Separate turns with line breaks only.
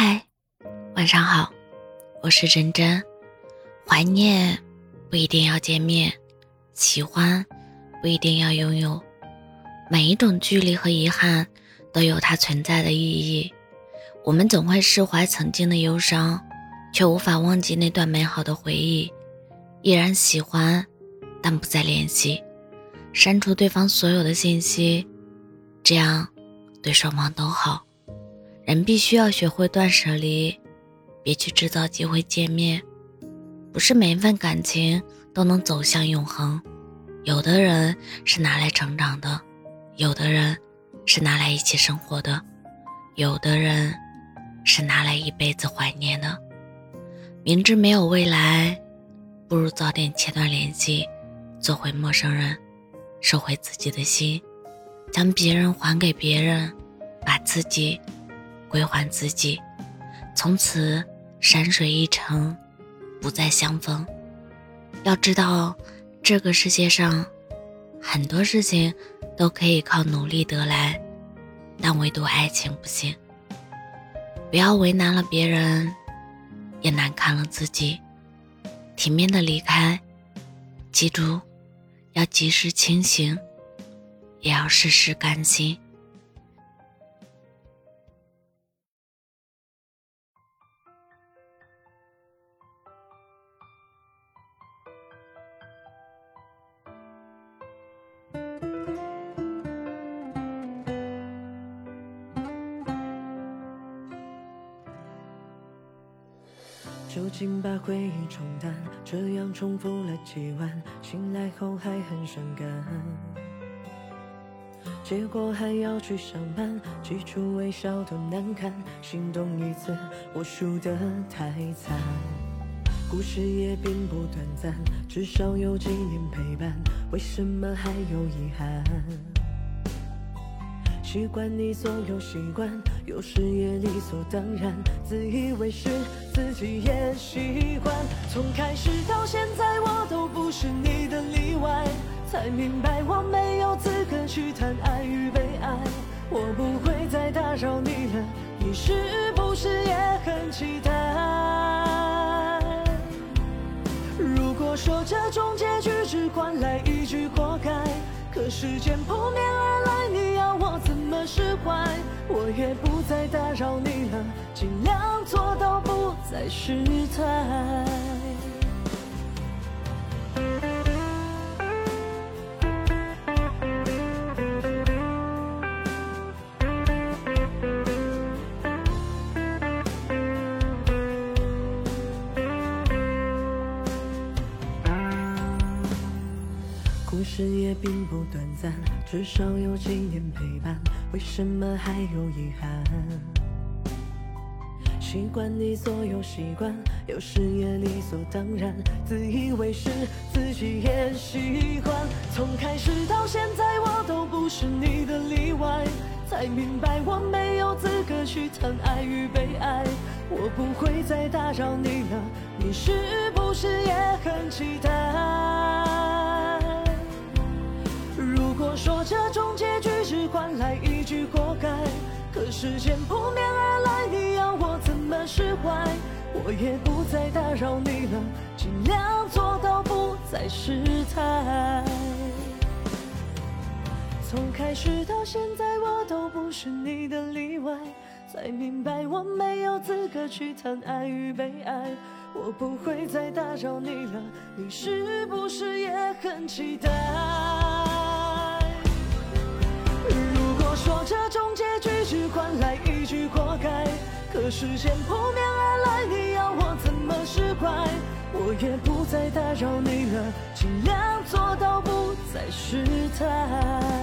嗨，晚上好，我是真真。怀念不一定要见面，喜欢不一定要拥有。每一种距离和遗憾都有它存在的意义。我们总会释怀曾经的忧伤，却无法忘记那段美好的回忆。依然喜欢，但不再联系，删除对方所有的信息，这样对双方都好。人必须要学会断舍离，别去制造机会见面。不是每一份感情都能走向永恒，有的人是拿来成长的，有的人是拿来一起生活的，有的人是拿来一辈子怀念的。明知没有未来，不如早点切断联系，做回陌生人，收回自己的心，将别人还给别人，把自己。归还自己，从此山水一程，不再相逢。要知道，这个世界上很多事情都可以靠努力得来，但唯独爱情不行。不要为难了别人，也难堪了自己。体面的离开，记住，要及时清醒，也要时时甘心。
酒精把回忆冲淡，这样重复了几晚，醒来后还很伤感。结果还要去上班，挤出微笑都难看，心动一次我输得太惨。故事也并不短暂，至少有几年陪伴，为什么还有遗憾？习惯你所有习惯，有时也理所当然，自以为是，自己也习惯。从开始到现在，我都不是你的例外，才明白我没有资格去谈爱与被爱。我不会再打扰你了，你是不是也很期待？如果说这种结局只换来一句活该，可时间扑面而，释怀，我也不再打扰你了，尽量做到不再失态。故事也并不短暂，至少有几年陪伴，为什么还有遗憾？习惯你所有习惯，有时也理所当然，自以为是，自己也习惯。从开始到现在，我都不是你的例外，才明白我没有资格去谈爱与被爱。我不会再打扰你了，你是不是也很期待？时间扑面而来，你要我怎么释怀？我也不再打扰你了，尽量做到不再失态。从开始到现在，我都不是你的例外，才明白我没有资格去谈爱与被爱。我不会再打扰你了，你是不是也很期待？只换来一句“活该可时间扑面而来，你要我怎么释怀？我也不再打扰你了，尽量做到不再失态。